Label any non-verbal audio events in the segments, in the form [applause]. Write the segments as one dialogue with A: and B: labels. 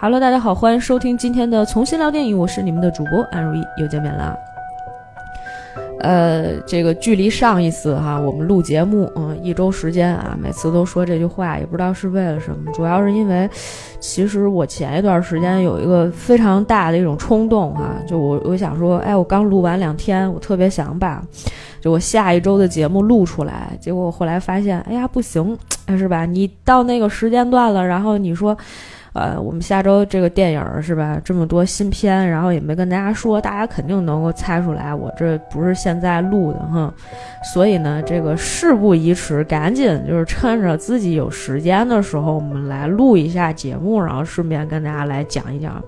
A: Hello，大家好，欢迎收听今天的重新聊电影，我是你们的主播安如意，又见面了。呃，这个距离上一次哈，我们录节目，嗯，一周时间啊，每次都说这句话，也不知道是为了什么，主要是因为，其实我前一段时间有一个非常大的一种冲动哈，就我我想说，哎，我刚录完两天，我特别想把，就我下一周的节目录出来，结果我后来发现，哎呀，不行，是吧？你到那个时间段了，然后你说。呃，我们下周这个电影是吧？这么多新片，然后也没跟大家说，大家肯定能够猜出来，我这不是现在录的哈。所以呢，这个事不宜迟，赶紧就是趁着自己有时间的时候，我们来录一下节目，然后顺便跟大家来讲一讲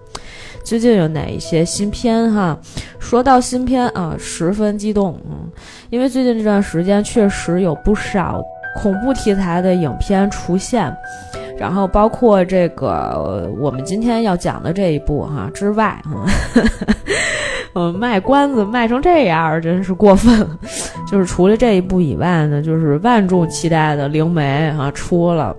A: 最近有哪一些新片哈。说到新片啊，十分激动，嗯，因为最近这段时间确实有不少恐怖题材的影片出现。然后包括这个我们今天要讲的这一部哈之外，嗯，[laughs] 卖关子卖成这样，真是过分。就是除了这一部以外呢，就是万众期待的《灵媒》哈出了。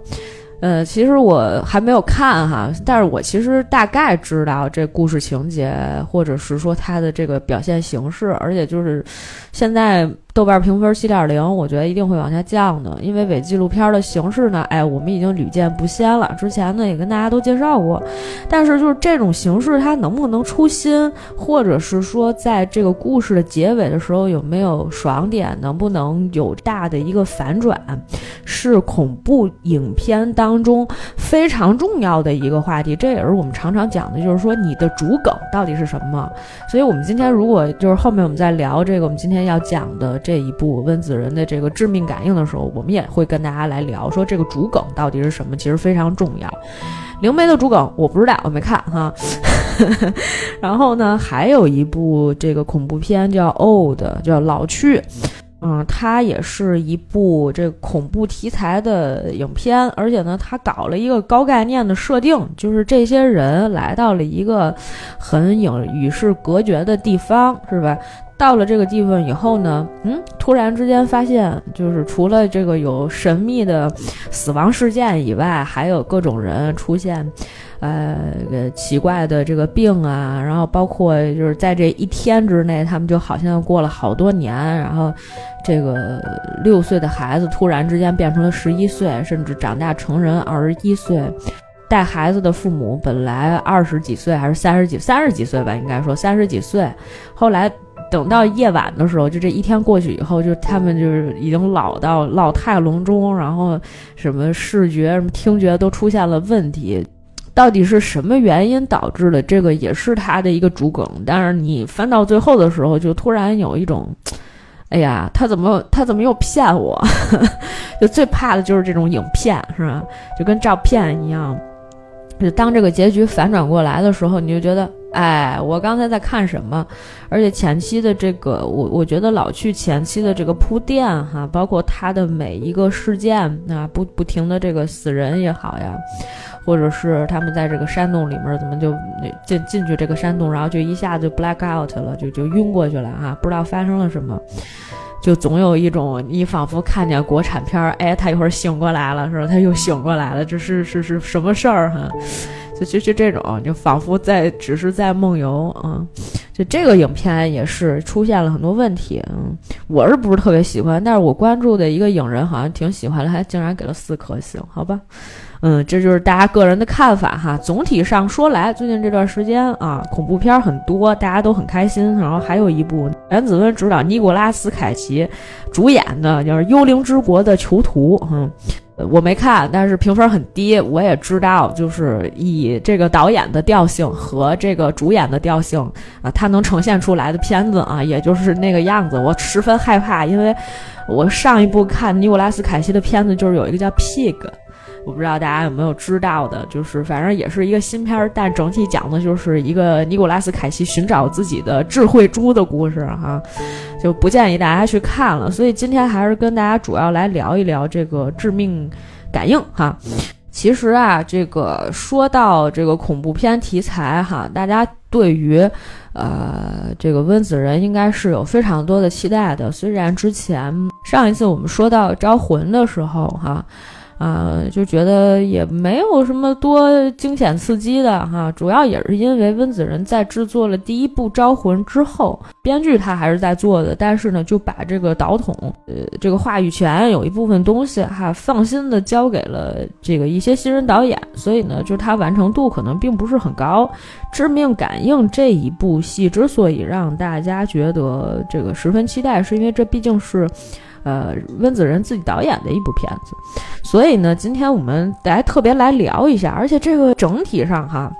A: 呃，其实我还没有看哈，但是我其实大概知道这故事情节，或者是说它的这个表现形式，而且就是现在。豆瓣评分七点零，我觉得一定会往下降的，因为伪纪录片的形式呢，哎，我们已经屡见不鲜了。之前呢也跟大家都介绍过，但是就是这种形式它能不能出新，或者是说在这个故事的结尾的时候有没有爽点，能不能有大的一个反转，是恐怖影片当中非常重要的一个话题。这也是我们常常讲的，就是说你的主梗到底是什么。所以我们今天如果就是后面我们再聊这个，我们今天要讲的。这一部温子仁的这个致命感应的时候，我们也会跟大家来聊说这个主梗到底是什么，其实非常重要。灵媒的主梗我不知道，我没看哈。[laughs] 然后呢，还有一部这个恐怖片叫《Old》，叫老去。嗯，它也是一部这恐怖题材的影片，而且呢，它搞了一个高概念的设定，就是这些人来到了一个很影与世隔绝的地方，是吧？到了这个地方以后呢，嗯，突然之间发现，就是除了这个有神秘的死亡事件以外，还有各种人出现，呃，奇怪的这个病啊，然后包括就是在这一天之内，他们就好像过了好多年，然后这个六岁的孩子突然之间变成了十一岁，甚至长大成人二十一岁，带孩子的父母本来二十几岁还是三十几三十几岁吧，应该说三十几岁，后来。等到夜晚的时候，就这一天过去以后，就他们就是已经老到老态龙钟，然后什么视觉、什么听觉都出现了问题。到底是什么原因导致的？这个也是他的一个主梗。但是你翻到最后的时候，就突然有一种，哎呀，他怎么他怎么又骗我？[laughs] 就最怕的就是这种影片，是吧？就跟照片一样。就当这个结局反转过来的时候，你就觉得。哎，我刚才在看什么？而且前期的这个，我我觉得老去前期的这个铺垫哈，包括他的每一个事件啊，不不停的这个死人也好呀，或者是他们在这个山洞里面怎么就进进去这个山洞，然后就一下就 black out 了，就就晕过去了啊，不知道发生了什么，就总有一种你仿佛看见国产片儿，哎，他一会儿醒过来了，是吧？他又醒过来了，这是是是什么事儿哈？就就就这种，就仿佛在只是在梦游啊！就这个影片也是出现了很多问题，嗯，我是不是特别喜欢？但是我关注的一个影人好像挺喜欢的，还竟然给了四颗星，好吧，嗯，这就是大家个人的看法哈。总体上说来，最近这段时间啊，恐怖片很多，大家都很开心。然后还有一部袁子温执导、尼古拉斯凯奇主演的，就是《幽灵之国的囚徒》，嗯。我没看，但是评分很低。我也知道，就是以这个导演的调性和这个主演的调性啊，他能呈现出来的片子啊，也就是那个样子。我十分害怕，因为我上一部看尼古拉斯凯奇的片子就是有一个叫《Pig》。我不知道大家有没有知道的，就是反正也是一个新片儿，但整体讲的就是一个尼古拉斯凯奇寻找自己的智慧猪的故事哈，就不建议大家去看了。所以今天还是跟大家主要来聊一聊这个致命感应哈。其实啊，这个说到这个恐怖片题材哈，大家对于呃这个温子仁应该是有非常多的期待的。虽然之前上一次我们说到招魂的时候哈。啊就觉得也没有什么多惊险刺激的哈，主要也是因为温子仁在制作了第一部《招魂》之后，编剧他还是在做的，但是呢，就把这个导筒，呃，这个话语权有一部分东西哈，放心的交给了这个一些新人导演，所以呢，就是他完成度可能并不是很高。《致命感应》这一部戏之所以让大家觉得这个十分期待，是因为这毕竟是。呃，温子仁自己导演的一部片子，所以呢，今天我们来特别来聊一下，而且这个整体上哈，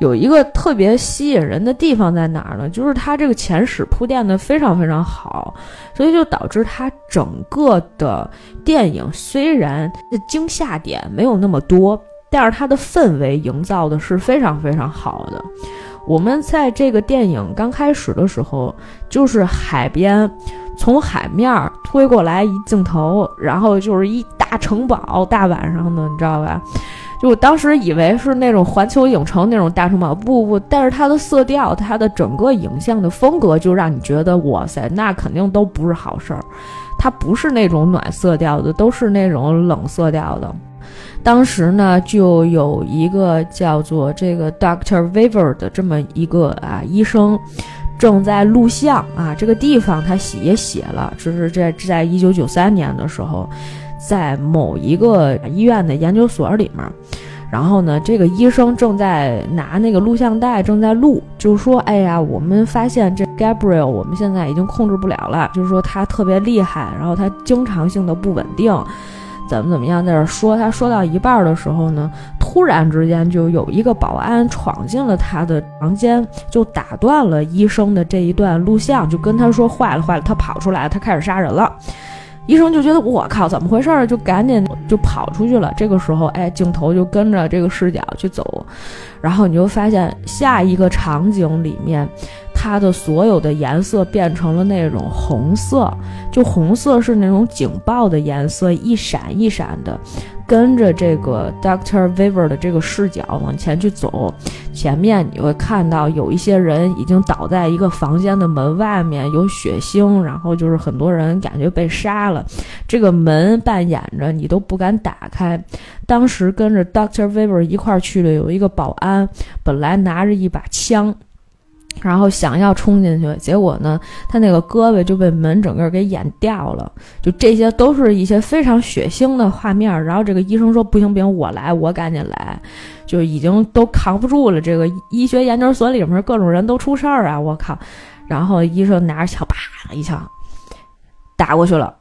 A: 有一个特别吸引人的地方在哪儿呢？就是它这个前史铺垫的非常非常好，所以就导致它整个的电影虽然惊吓点没有那么多，但是它的氛围营造的是非常非常好的。我们在这个电影刚开始的时候，就是海边。从海面推过来一镜头，然后就是一大城堡，大晚上的，你知道吧？就我当时以为是那种环球影城那种大城堡，不不，但是它的色调，它的整个影像的风格，就让你觉得哇塞，那肯定都不是好事儿。它不是那种暖色调的，都是那种冷色调的。当时呢，就有一个叫做这个 Doctor Weaver 的这么一个啊医生。正在录像啊，这个地方他写也写了，这是在在一九九三年的时候，在某一个医院的研究所里面，然后呢，这个医生正在拿那个录像带正在录，就说，哎呀，我们发现这 Gabriel，我们现在已经控制不了了，就是说他特别厉害，然后他经常性的不稳定。怎么怎么样，在这说，他说到一半的时候呢，突然之间就有一个保安闯进了他的房间，就打断了医生的这一段录像，就跟他说坏了坏了，他跑出来了，他开始杀人了。医生就觉得我靠，怎么回事儿？就赶紧就跑出去了。这个时候，哎，镜头就跟着这个视角去走，然后你就发现下一个场景里面。它的所有的颜色变成了那种红色，就红色是那种警报的颜色，一闪一闪的，跟着这个 Doctor Weaver 的这个视角往前去走。前面你会看到有一些人已经倒在一个房间的门外面，有血腥，然后就是很多人感觉被杀了。这个门半掩着，你都不敢打开。当时跟着 Doctor Weaver 一块去的有一个保安，本来拿着一把枪。然后想要冲进去，结果呢，他那个胳膊就被门整个给掩掉了。就这些都是一些非常血腥的画面。然后这个医生说：“不行不行，我来，我赶紧来。”就已经都扛不住了。这个医学研究所里面各种人都出事儿啊！我靠！然后医生拿着枪，啪一枪打过去了，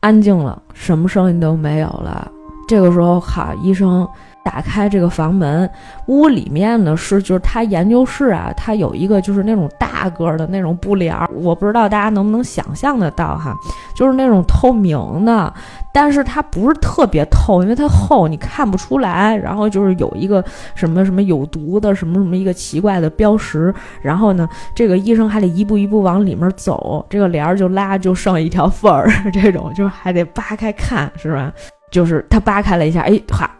A: 安静了，什么声音都没有了。这个时候，哈，医生。打开这个房门，屋里面呢是就是他研究室啊，他有一个就是那种大个的那种布帘，我不知道大家能不能想象得到哈，就是那种透明的，但是它不是特别透，因为它厚，你看不出来。然后就是有一个什么什么有毒的什么什么一个奇怪的标识，然后呢，这个医生还得一步一步往里面走，这个帘儿就拉就剩一条缝儿，[laughs] 这种就是还得扒开看，是吧？就是他扒开了一下，哎，哈。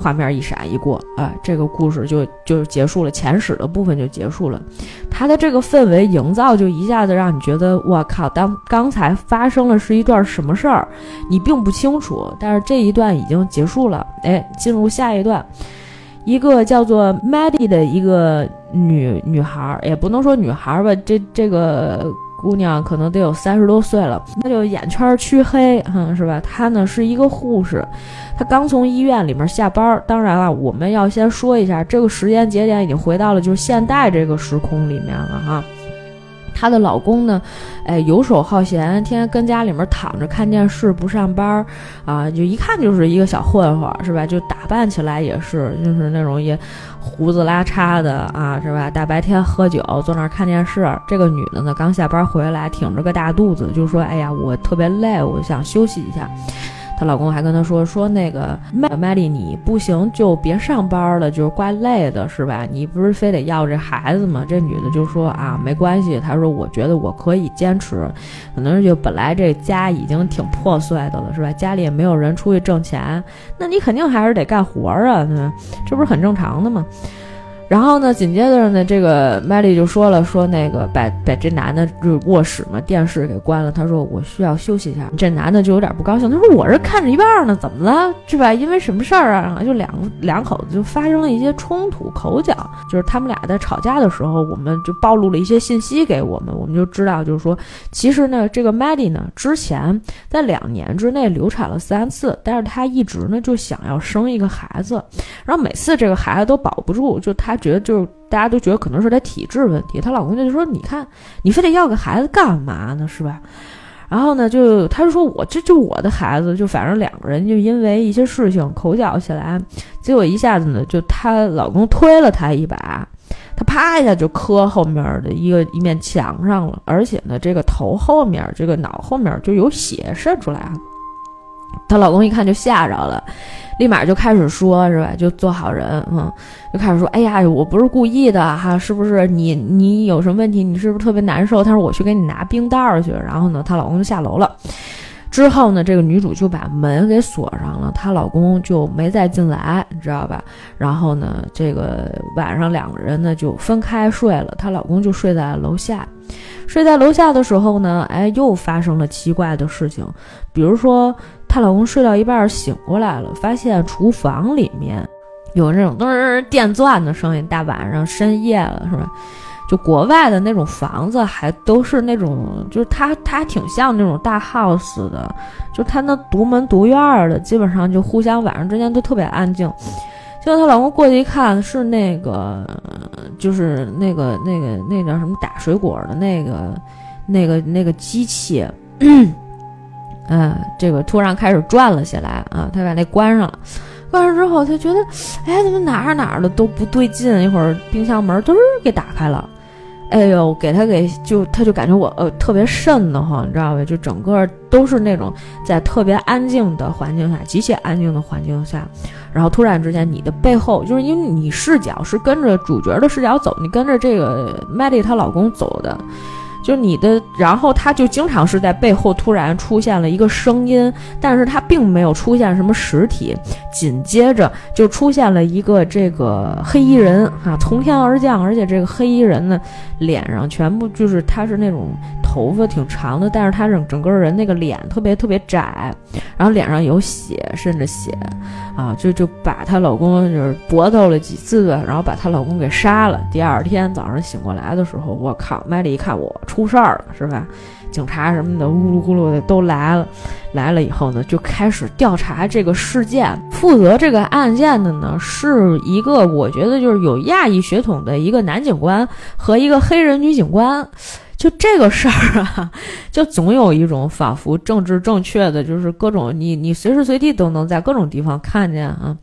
A: 画面一闪一过，啊，这个故事就就结束了，前史的部分就结束了。它的这个氛围营造就一下子让你觉得，我靠，当刚才发生了是一段什么事儿，你并不清楚，但是这一段已经结束了。哎，进入下一段，一个叫做 Maddie 的一个女女孩，也不能说女孩吧，这这个。姑娘可能得有三十多岁了，她就眼圈黢黑，哼，是吧？她呢是一个护士，她刚从医院里面下班。当然了，我们要先说一下，这个时间节点已经回到了就是现代这个时空里面了哈。她的老公呢，哎，游手好闲，天天跟家里面躺着看电视，不上班儿啊，就一看就是一个小混混，是吧？就打扮起来也是，就是那种也胡子拉碴的啊，是吧？大白天喝酒，坐那儿看电视。这个女的呢，刚下班回来，挺着个大肚子，就说：“哎呀，我特别累，我想休息一下。”她老公还跟她说说那个麦麦丽，你不行就别上班了，就是怪累的，是吧？你不是非得要这孩子吗？这女的就说啊，没关系。她说我觉得我可以坚持，可能就本来这家已经挺破碎的了，是吧？家里也没有人出去挣钱，那你肯定还是得干活啊，这不是很正常的吗？然后呢，紧接着呢，这个麦丽就说了，说那个把把这男的就卧室嘛电视给关了。他说我需要休息一下。这男的就有点不高兴，他说我这看着一半呢，怎么了？是吧？因为什么事儿啊？就两两口子就发生了一些冲突口角，就是他们俩在吵架的时候，我们就暴露了一些信息给我们，我们就知道，就是说，其实呢，这个麦丽呢，之前在两年之内流产了三次，但是她一直呢就想要生一个孩子，然后每次这个孩子都保不住，就她。觉得就是大家都觉得可能是她体质问题，她老公就说：“你看，你非得要个孩子干嘛呢？是吧？”然后呢，就她就说：“我这就我的孩子，就反正两个人就因为一些事情口角起来，结果一下子呢，就她老公推了她一把，她啪一下就磕后面的一个一面墙上了，而且呢，这个头后面这个脑后面就有血渗出来，她老公一看就吓着了。”立马就开始说，是吧？就做好人，嗯，就开始说，哎呀，我不是故意的，哈，是不是？你你有什么问题？你是不是特别难受？他说我去给你拿冰袋儿去。然后呢，她老公就下楼了。之后呢，这个女主就把门给锁上了，她老公就没再进来，你知道吧？然后呢，这个晚上两个人呢就分开睡了，她老公就睡在楼下。睡在楼下的时候呢，哎，又发生了奇怪的事情，比如说。她老公睡到一半醒过来了，发现厨房里面有那种噔儿电钻的声音。大晚上深夜了，是吧？就国外的那种房子还都是那种，就是它它挺像那种大 house 的，就它那独门独院的，基本上就互相晚上之间都特别安静。结果她老公过去一看，是那个，就是那个那个那叫什么打水果的那个那个那个机器。[coughs] 嗯，这个突然开始转了起来啊！他把那关上了，关上之后，他觉得，哎，怎么哪儿哪儿的都不对劲？一会儿冰箱门噔儿给打开了，哎呦，给他给就他就感觉我呃特别瘆得慌，你知道吧？就整个都是那种在特别安静的环境下，极其安静的环境下，然后突然之间，你的背后就是因为你视角是跟着主角的视角走，你跟着这个麦莉她老公走的。就你的，然后他就经常是在背后突然出现了一个声音，但是他并没有出现什么实体，紧接着就出现了一个这个黑衣人啊，从天而降，而且这个黑衣人呢，脸上全部就是他是那种头发挺长的，但是他整整个人那个脸特别特别窄，然后脸上有血，渗着血，啊，就就把她老公就是搏斗了几次，然后把她老公给杀了。第二天早上醒过来的时候，我靠，麦丽一看我。出事儿了是吧？警察什么的呜噜咕噜的都来了，来了以后呢，就开始调查这个事件。负责这个案件的呢，是一个我觉得就是有亚裔血统的一个男警官和一个黑人女警官。就这个事儿啊，就总有一种仿佛政治正确的，就是各种你你随时随地都能在各种地方看见啊。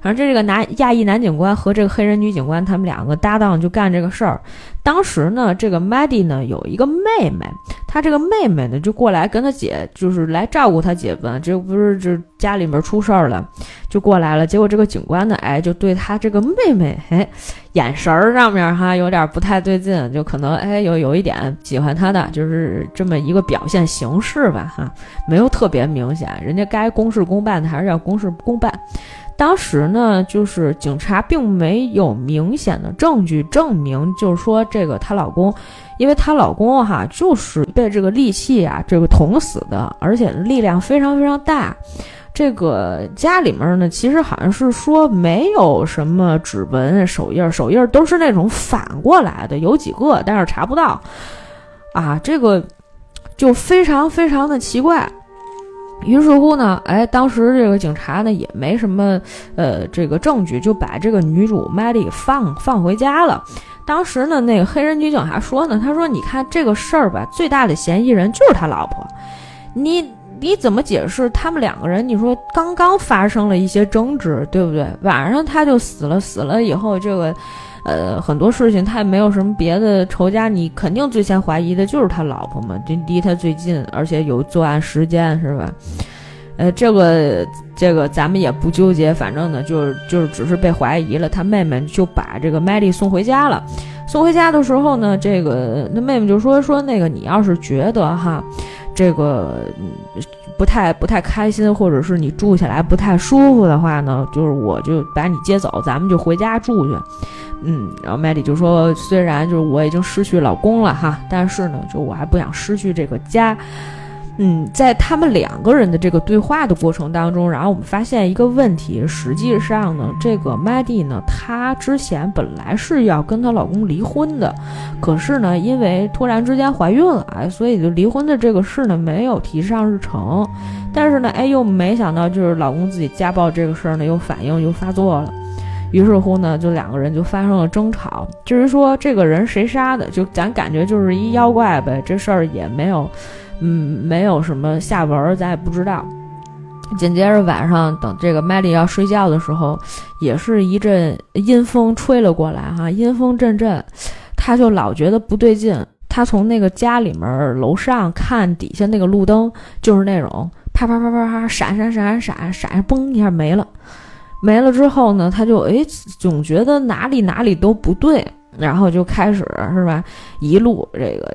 A: 反正这个男亚裔男警官和这个黑人女警官，他们两个搭档就干这个事儿。当时呢，这个 Maddie 呢有一个妹妹，她这个妹妹呢就过来跟她姐，就是来照顾她姐夫。这不是就家里面出事儿了，就过来了。结果这个警官呢，哎，就对她这个妹妹，哎。眼神儿上面哈有点不太对劲，就可能哎有有一点喜欢她的，就是这么一个表现形式吧哈，没有特别明显，人家该公事公办的还是要公事公办。当时呢，就是警察并没有明显的证据证明，就是说这个她老公，因为她老公哈就是被这个利器啊这个捅死的，而且力量非常非常大。这个家里面呢，其实好像是说没有什么指纹、手印，手印都是那种反过来的，有几个，但是查不到。啊，这个就非常非常的奇怪。于是乎呢，哎，当时这个警察呢也没什么呃这个证据，就把这个女主麦丽放放回家了。当时呢，那个黑人女警还说呢，他说：“你看这个事儿吧，最大的嫌疑人就是他老婆，你。”你怎么解释他们两个人？你说刚刚发生了一些争执，对不对？晚上他就死了，死了以后，这个，呃，很多事情他也没有什么别的仇家，你肯定最先怀疑的就是他老婆嘛，这离他最近，而且有作案时间，是吧？呃，这个这个咱们也不纠结，反正呢，就是就是只是被怀疑了。他妹妹就把这个麦莉送回家了。送回家的时候呢，这个他妹妹就说说那个你要是觉得哈，这个不太不太开心，或者是你住起来不太舒服的话呢，就是我就把你接走，咱们就回家住去。嗯，然后麦迪就说，虽然就是我已经失去老公了哈，但是呢，就我还不想失去这个家。嗯，在他们两个人的这个对话的过程当中，然后我们发现一个问题，实际上呢，这个麦蒂呢，她之前本来是要跟她老公离婚的，可是呢，因为突然之间怀孕了，哎，所以就离婚的这个事呢没有提上日程。但是呢，哎，又没想到就是老公自己家暴这个事儿呢，又反应又发作了，于是乎呢，就两个人就发生了争吵。至于说这个人谁杀的，就咱感觉就是一妖怪呗，这事儿也没有。嗯，没有什么下文，咱也不知道。紧接着晚上，等这个麦莉要睡觉的时候，也是一阵阴风吹了过来，哈，阴风阵阵，他就老觉得不对劲。他从那个家里面楼上看底下那个路灯，就是那种啪啪啪啪啪闪闪闪闪闪闪，嘣一下没了。没了之后呢，他就哎，总觉得哪里哪里都不对。然后就开始是吧，一路这个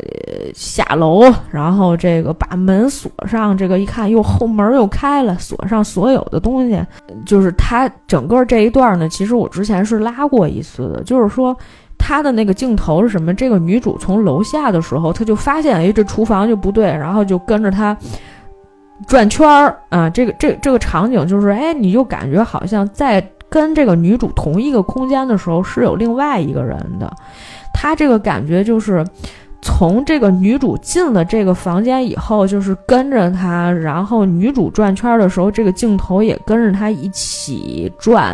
A: 下楼，然后这个把门锁上，这个一看又后门又开了，锁上所有的东西，就是他整个这一段呢，其实我之前是拉过一次的，就是说他的那个镜头是什么？这个女主从楼下的时候，她就发现哎，这厨房就不对，然后就跟着他转圈儿啊，这个这这个场景就是哎，你就感觉好像在。跟这个女主同一个空间的时候，是有另外一个人的，他这个感觉就是。从这个女主进了这个房间以后，就是跟着她，然后女主转圈的时候，这个镜头也跟着她一起转。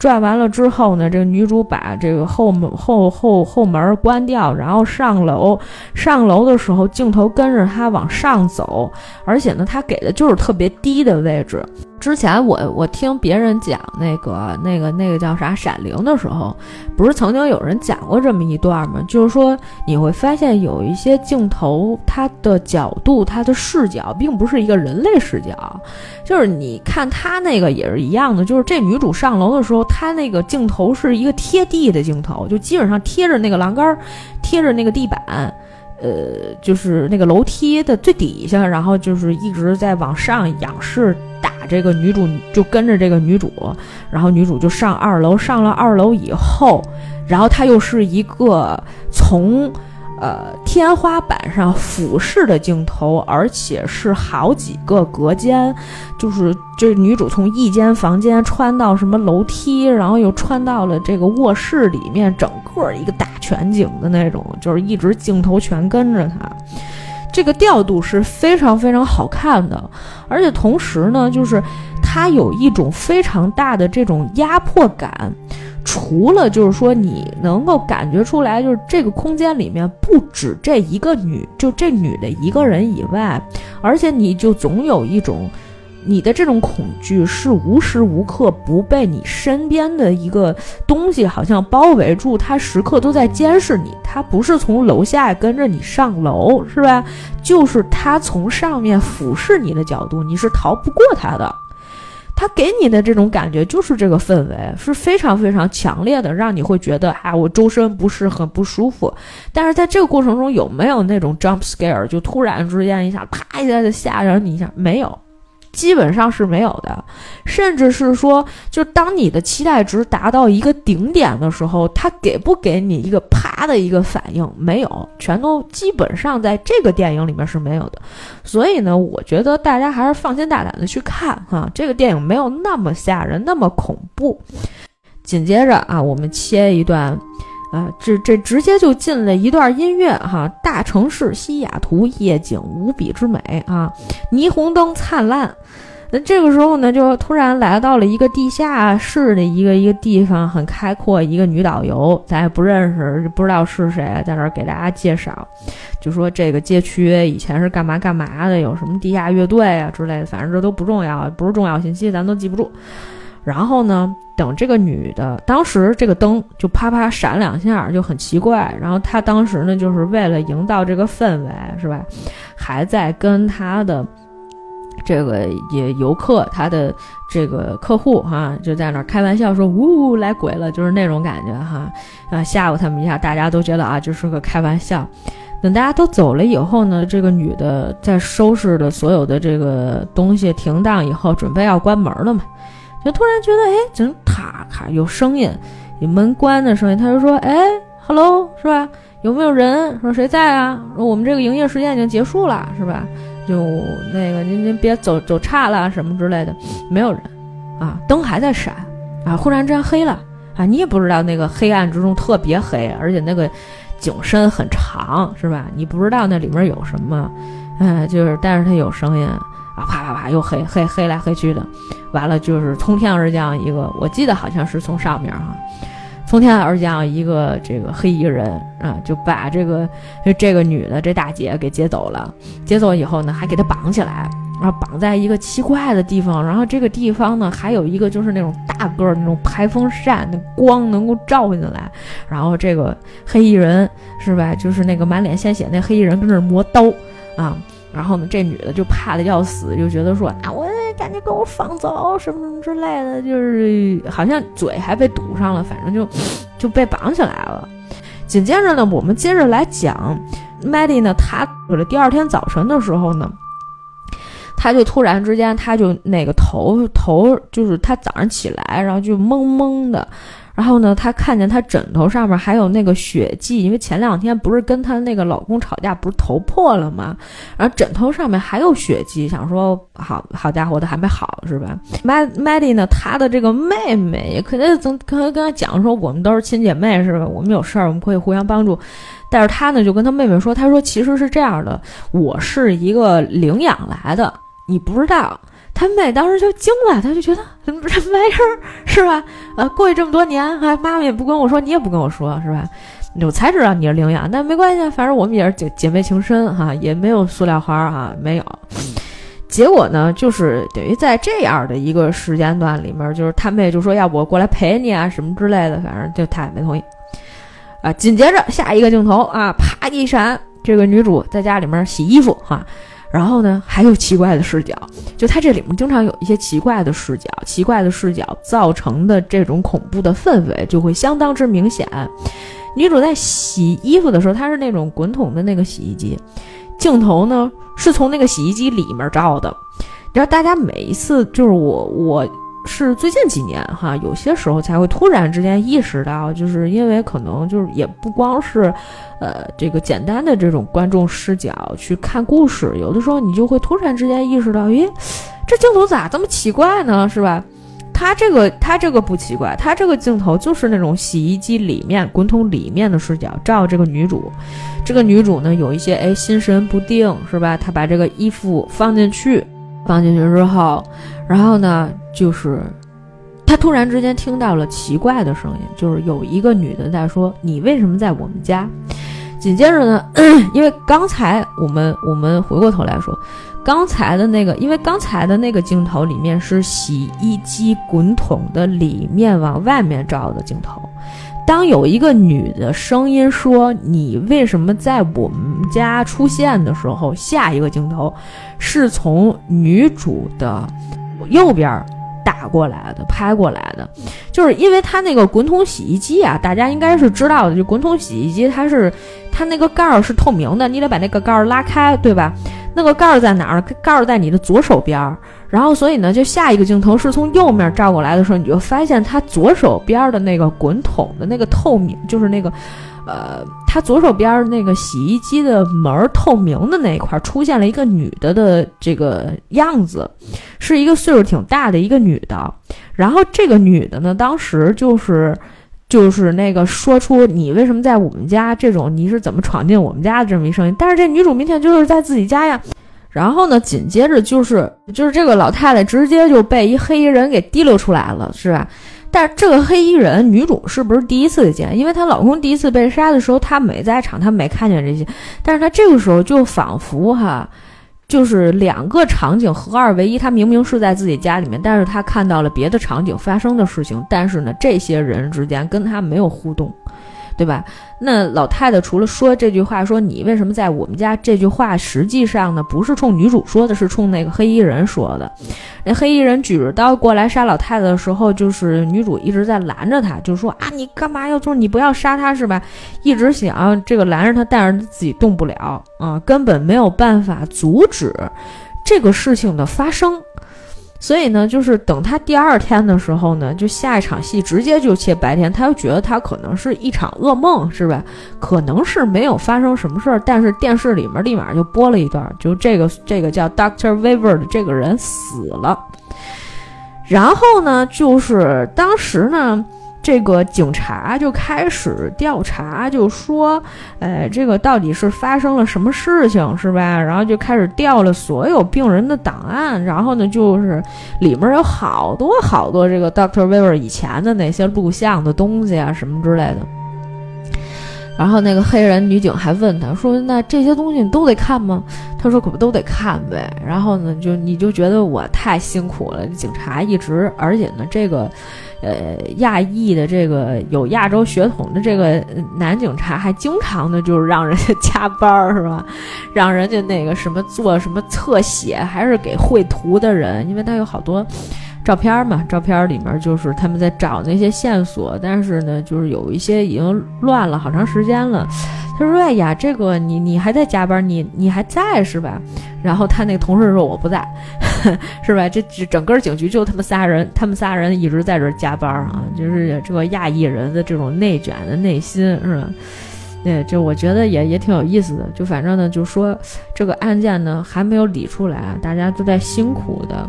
A: 转完了之后呢，这个女主把这个后门后后后门关掉，然后上楼。上楼的时候，镜头跟着她往上走，而且呢，她给的就是特别低的位置。之前我我听别人讲那个那个那个叫啥《闪灵》的时候，不是曾经有人讲过这么一段吗？就是说你会发现。有一些镜头，它的角度、它的视角，并不是一个人类视角，就是你看他那个也是一样的，就是这女主上楼的时候，她那个镜头是一个贴地的镜头，就基本上贴着那个栏杆，贴着那个地板，呃，就是那个楼梯的最底下，然后就是一直在往上仰视打这个女主，就跟着这个女主，然后女主就上二楼，上了二楼以后，然后她又是一个从。呃，天花板上俯视的镜头，而且是好几个隔间，就是这女主从一间房间穿到什么楼梯，然后又穿到了这个卧室里面，整个一个大全景的那种，就是一直镜头全跟着她，这个调度是非常非常好看的，而且同时呢，就是它有一种非常大的这种压迫感。除了就是说你能够感觉出来，就是这个空间里面不止这一个女，就这女的一个人以外，而且你就总有一种，你的这种恐惧是无时无刻不被你身边的一个东西好像包围住，它时刻都在监视你，它不是从楼下跟着你上楼，是吧？就是它从上面俯视你的角度，你是逃不过它的。他给你的这种感觉就是这个氛围是非常非常强烈的，让你会觉得哎，我周身不是很不舒服。但是在这个过程中有没有那种 jump scare，就突然之间一下啪一下就吓着你一下？没有。基本上是没有的，甚至是说，就当你的期待值达到一个顶点的时候，他给不给你一个啪的一个反应？没有，全都基本上在这个电影里面是没有的。所以呢，我觉得大家还是放心大胆的去看哈，这个电影没有那么吓人，那么恐怖。紧接着啊，我们切一段。啊，这这直接就进了一段音乐哈，大城市西雅图夜景无比之美啊，霓虹灯灿烂。那这个时候呢，就突然来到了一个地下室的一个一个地方，很开阔。一个女导游，咱也不认识，不知道是谁，在这给大家介绍，就说这个街区以前是干嘛干嘛的，有什么地下乐队啊之类的，反正这都不重要，不是重要信息，咱都记不住。然后呢？等这个女的，当时这个灯就啪啪闪两下，就很奇怪。然后她当时呢，就是为了营造这个氛围，是吧？还在跟她的这个也游客他的这个客户哈，就在那儿开玩笑说：“呜，来鬼了！”就是那种感觉哈，啊，吓唬他们一下，大家都觉得啊，就是个开玩笑。等大家都走了以后呢，这个女的在收拾的所有的这个东西停当以后，准备要关门了嘛，就突然觉得，哎，怎么咔咔有声音，有门关的声音，他就说：“哎，hello，是吧？有没有人？说谁在啊？说我们这个营业时间已经结束了，是吧？”就那个，您您别走走岔了什么之类的，没有人，啊，灯还在闪，啊，忽然之间黑了，啊，你也不知道那个黑暗之中特别黑，而且那个景深很长，是吧？你不知道那里面有什么，哎，就是，但是它有声音，啊，啪啪啪又黑黑黑来黑去的，完了就是从天而降一个，我记得好像是从上面哈。从天而降一个这个黑衣人啊，就把这个这个女的这大姐给接走了。接走以后呢，还给她绑起来，然后绑在一个奇怪的地方。然后这个地方呢，还有一个就是那种大个儿那种排风扇，那光能够照进来。然后这个黑衣人是吧？就是那个满脸鲜血那黑衣人跟那磨刀啊。然后呢，这女的就怕的要死，就觉得说啊，我赶紧给我放走什么什么之类的，就是好像嘴还被堵上了，反正就就被绑起来了。紧接着呢，我们接着来讲，Maddie 呢，他了第二天早晨的时候呢，他就突然之间，他就那个头头就是他早上起来，然后就懵懵的。然后呢，她看见她枕头上面还有那个血迹，因为前两天不是跟她那个老公吵架，不是头破了吗？然后枕头上面还有血迹，想说好好家伙，的还没好是吧？Maddy 呢，她的这个妹妹也肯定曾可能跟她讲说，我们都是亲姐妹是吧？我们有事儿我们可以互相帮助。但是她呢就跟她妹妹说，她说其实是这样的，我是一个领养来的，你不知道。他妹当时就惊了，他就觉得什么什么玩意儿是吧？呃，过去这么多年，啊，妈妈也不跟我说，你也不跟我说，是吧？我才知道你是领养，但没关系，反正我们也是姐姐妹情深哈，也没有塑料花哈，没有。结果呢，就是等于在这样的一个时间段里面，就是他妹就说要我过来陪你啊什么之类的，反正就他也没同意。啊，紧接着下一个镜头啊，啪一闪，这个女主在家里面洗衣服哈。然后呢，还有奇怪的视角，就它这里面经常有一些奇怪的视角，奇怪的视角造成的这种恐怖的氛围就会相当之明显。女主在洗衣服的时候，她是那种滚筒的那个洗衣机，镜头呢是从那个洗衣机里面照的。然后大家每一次就是我我。是最近几年哈，有些时候才会突然之间意识到，就是因为可能就是也不光是，呃，这个简单的这种观众视角去看故事，有的时候你就会突然之间意识到，咦，这镜头咋这么奇怪呢？是吧？他这个他这个不奇怪，他这个镜头就是那种洗衣机里面滚筒里面的视角照这个女主，这个女主呢有一些哎心神不定，是吧？她把这个衣服放进去。放进去之后，然后呢，就是他突然之间听到了奇怪的声音，就是有一个女的在说：“你为什么在我们家？”紧接着呢，[coughs] 因为刚才我们我们回过头来说，刚才的那个，因为刚才的那个镜头里面是洗衣机滚筒的里面往外面照的镜头。当有一个女的声音说“你为什么在我们家出现”的时候，下一个镜头是从女主的右边打过来的、拍过来的，就是因为它那个滚筒洗衣机啊，大家应该是知道的，就滚筒洗衣机它是它那个盖儿是透明的，你得把那个盖儿拉开，对吧？那个盖儿在哪儿？盖儿在你的左手边儿。然后，所以呢，就下一个镜头是从右面照过来的时候，你就发现他左手边的那个滚筒的那个透明，就是那个，呃，他左手边那个洗衣机的门透明的那一块出现了一个女的的这个样子，是一个岁数挺大的一个女的。然后这个女的呢，当时就是就是那个说出你为什么在我们家这种你是怎么闯进我们家的这么一声音，但是这女主明显就是在自己家呀。然后呢，紧接着就是就是这个老太太直接就被一黑衣人给提溜出来了，是吧？但这个黑衣人女主是不是第一次见？因为她老公第一次被杀的时候，她没在场，她没看见这些。但是她这个时候就仿佛哈，就是两个场景合二为一。她明明是在自己家里面，但是她看到了别的场景发生的事情。但是呢，这些人之间跟她没有互动。对吧？那老太太除了说这句话，说你为什么在我们家？这句话实际上呢，不是冲女主说的，是冲那个黑衣人说的。那黑衣人举着刀过来杀老太太的时候，就是女主一直在拦着他，就说啊，你干嘛要做？你不要杀他是吧？一直想这个拦着他，但是自己动不了啊，根本没有办法阻止这个事情的发生。所以呢，就是等他第二天的时候呢，就下一场戏直接就切白天，他又觉得他可能是一场噩梦，是吧？可能是没有发生什么事儿，但是电视里面立马就播了一段，就这个这个叫 Doctor Weaver 的这个人死了。然后呢，就是当时呢。这个警察就开始调查，就说，哎，这个到底是发生了什么事情，是吧？然后就开始调了所有病人的档案，然后呢，就是里面有好多好多这个 Doctor Weaver 以前的那些录像的东西啊，什么之类的。然后那个黑人女警还问他说：“那这些东西你都得看吗？”他说：“可不都得看呗。”然后呢，就你就觉得我太辛苦了，警察一直，而且呢，这个。呃，亚裔的这个有亚洲血统的这个男警察，还经常的就是让人家加班儿，是吧？让人家那个什么做什么侧写，还是给绘图的人，因为他有好多照片嘛，[laughs] 照片里面就是他们在找那些线索，但是呢，就是有一些已经乱了好长时间了。他说：“哎呀，这个你你还在加班，你你还在是吧？”然后他那个同事说：“我不在，[laughs] 是吧？这这整个警局就他们仨人，他们仨人一直在这儿加班啊，就是这个亚裔人的这种内卷的内心，是吧？对，就我觉得也也挺有意思的。就反正呢，就说这个案件呢还没有理出来，大家都在辛苦的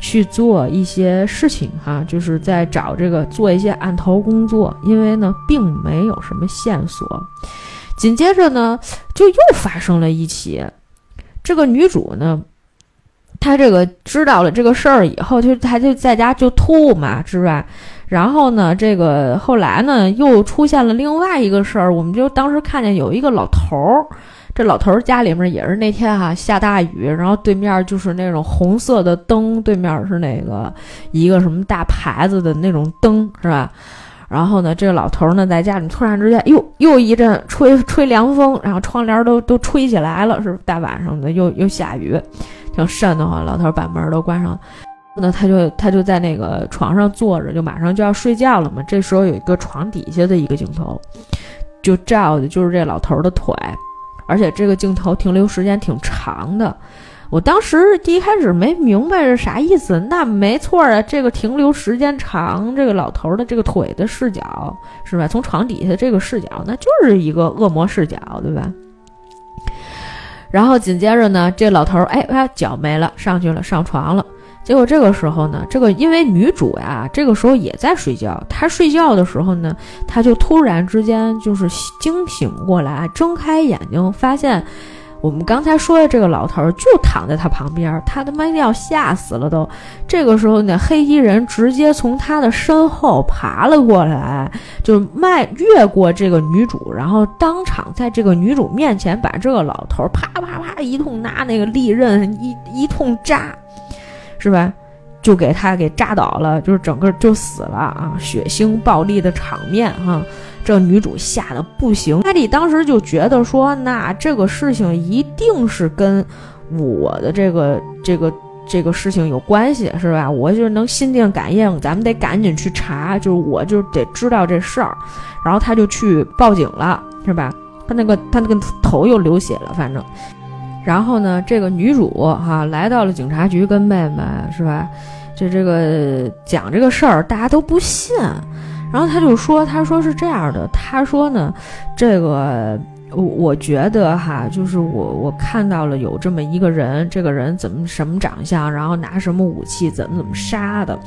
A: 去做一些事情哈，就是在找这个做一些案头工作，因为呢并没有什么线索。”紧接着呢，就又发生了一起，这个女主呢，他这个知道了这个事儿以后，就他就在家就吐嘛，是吧？然后呢，这个后来呢，又出现了另外一个事儿，我们就当时看见有一个老头儿，这老头儿家里面也是那天哈下大雨，然后对面就是那种红色的灯，对面是那个一个什么大牌子的那种灯，是吧？然后呢，这个老头儿呢，在家里突然之间，又又一阵吹吹凉风，然后窗帘都都吹起来了，是大晚上的，又又下雨，挺瘆得慌。老头把门都关上，那他就他就在那个床上坐着，就马上就要睡觉了嘛。这时候有一个床底下的一个镜头，就照的就是这老头的腿，而且这个镜头停留时间挺长的。我当时第一开始没明白是啥意思，那没错啊，这个停留时间长，这个老头的这个腿的视角是吧？从床底下这个视角，那就是一个恶魔视角，对吧？然后紧接着呢，这老头儿哎，他脚没了，上去了，上床了。结果这个时候呢，这个因为女主呀，这个时候也在睡觉，她睡觉的时候呢，她就突然之间就是惊醒过来，睁开眼睛发现。我们刚才说的这个老头就躺在他旁边，他他妈要吓死了都。这个时候呢，黑衣人直接从他的身后爬了过来，就迈越过这个女主，然后当场在这个女主面前把这个老头啪啪啪一通拿那个利刃一一通扎，是吧？就给他给扎倒了，就是整个就死了啊！血腥暴力的场面哈。这女主吓得不行，艾莉当时就觉得说，那这个事情一定是跟我的这个这个这个事情有关系，是吧？我就能心电感应，咱们得赶紧去查，就是我就得知道这事儿。然后他就去报警了，是吧？他那个他那个头又流血了，反正。然后呢，这个女主哈来到了警察局，跟妹妹是吧？就这个讲这个事儿，大家都不信。然后他就说：“他说是这样的，他说呢，这个我我觉得哈，就是我我看到了有这么一个人，这个人怎么什么长相，然后拿什么武器，怎么怎么杀的。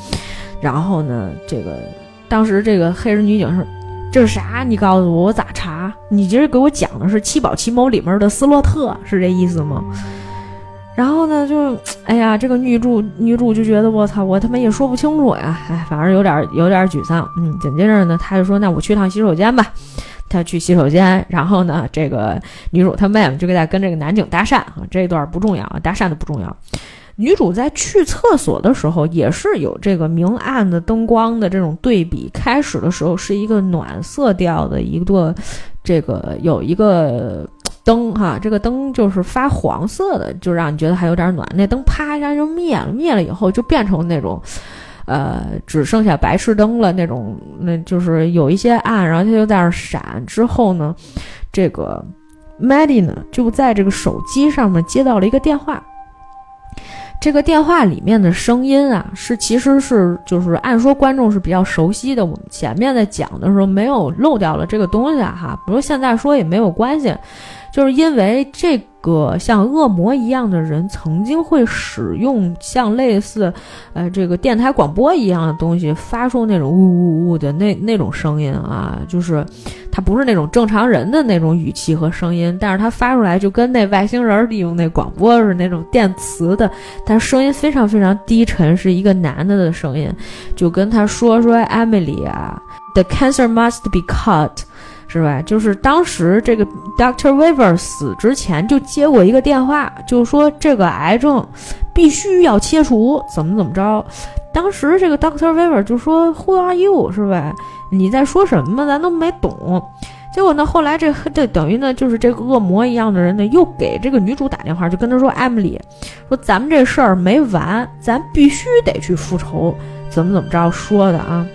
A: 然后呢，这个当时这个黑人女警是：‘这是啥？你告诉我，我咋查？你今儿给我讲的是《七宝奇谋》里面的斯洛特，是这意思吗？’”然后呢，就，哎呀，这个女主女主就觉得我操，我他妈也说不清楚呀，哎，反正有点有点沮丧。嗯，紧接着呢，她就说，那我去趟洗手间吧。她去洗手间，然后呢，这个女主她妹妹就给她跟这个男警搭讪啊，这一段不重要，搭讪的不重要。女主在去厕所的时候也是有这个明暗的灯光的这种对比。开始的时候是一个暖色调的一个，这个有一个灯哈，这个灯就是发黄色的，就让你觉得还有点暖。那灯啪一下就灭了，灭了以后就变成那种，呃，只剩下白炽灯了那种，那就是有一些暗，然后它就在那闪。之后呢，这个 Maddie 呢就在这个手机上面接到了一个电话。这个电话里面的声音啊，是其实是就是按说观众是比较熟悉的。我们前面在讲的时候没有漏掉了这个东西哈，比如现在说也没有关系，就是因为这。个像恶魔一样的人曾经会使用像类似，呃，这个电台广播一样的东西，发出那种呜呜呜的那那种声音啊，就是他不是那种正常人的那种语气和声音，但是他发出来就跟那外星人利用那广播是那种电磁的，但声音非常非常低沉，是一个男的的声音，就跟他说说 Emily 啊，The cancer must be cut。是吧？就是当时这个 Doctor Weaver 死之前就接过一个电话，就说这个癌症必须要切除，怎么怎么着。当时这个 Doctor Weaver 就说 Who are you？是吧？你在说什么？咱都没懂。结果呢，后来这这等于呢，就是这个恶魔一样的人呢，又给这个女主打电话，就跟她说 Emily，说咱们这事儿没完，咱必须得去复仇，怎么怎么着说的啊？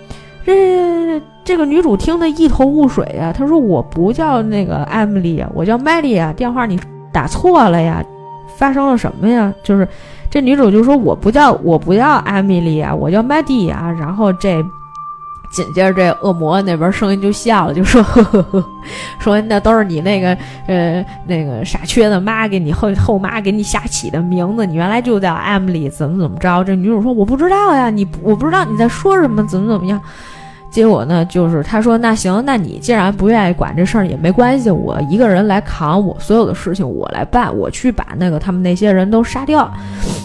A: 这。这个女主听得一头雾水呀，她说：“我不叫那个艾米丽呀，我叫麦莉呀，电话你打错了呀，发生了什么呀？”就是这女主就说：“我不叫我不叫艾米丽呀，我叫麦蒂呀。”然后这紧接着这恶魔那边声音就笑了，就说：“呵呵呵，说那都是你那个呃那个傻缺的妈给你后后妈给你瞎起的名字，你原来就叫艾米丽，怎么怎么着？”这女主说：“我不知道呀，你我不知道你在说什么，怎么怎么样。”结果呢，就是他说：“那行，那你既然不愿意管这事儿也没关系，我一个人来扛，我所有的事情我来办，我去把那个他们那些人都杀掉。”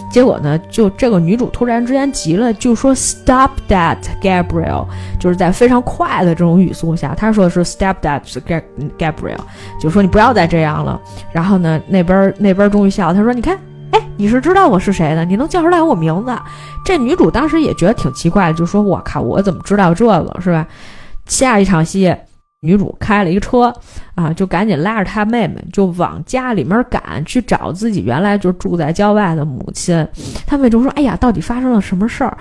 A: 结果呢，就这个女主突然之间急了，就说：“Stop that, Gabriel！” 就是在非常快的这种语速下，他说的是 “Stop that, Gabriel！” 就说你不要再这样了。然后呢，那边那边终于笑，他说：“你看。”你是知道我是谁的？你能叫出来我名字？这女主当时也觉得挺奇怪，就说：“我靠，我怎么知道这个是吧？”下一场戏，女主开了一个车啊，就赶紧拉着她妹妹就往家里面赶，去找自己原来就住在郊外的母亲。她妹就说：“哎呀，到底发生了什么事儿？”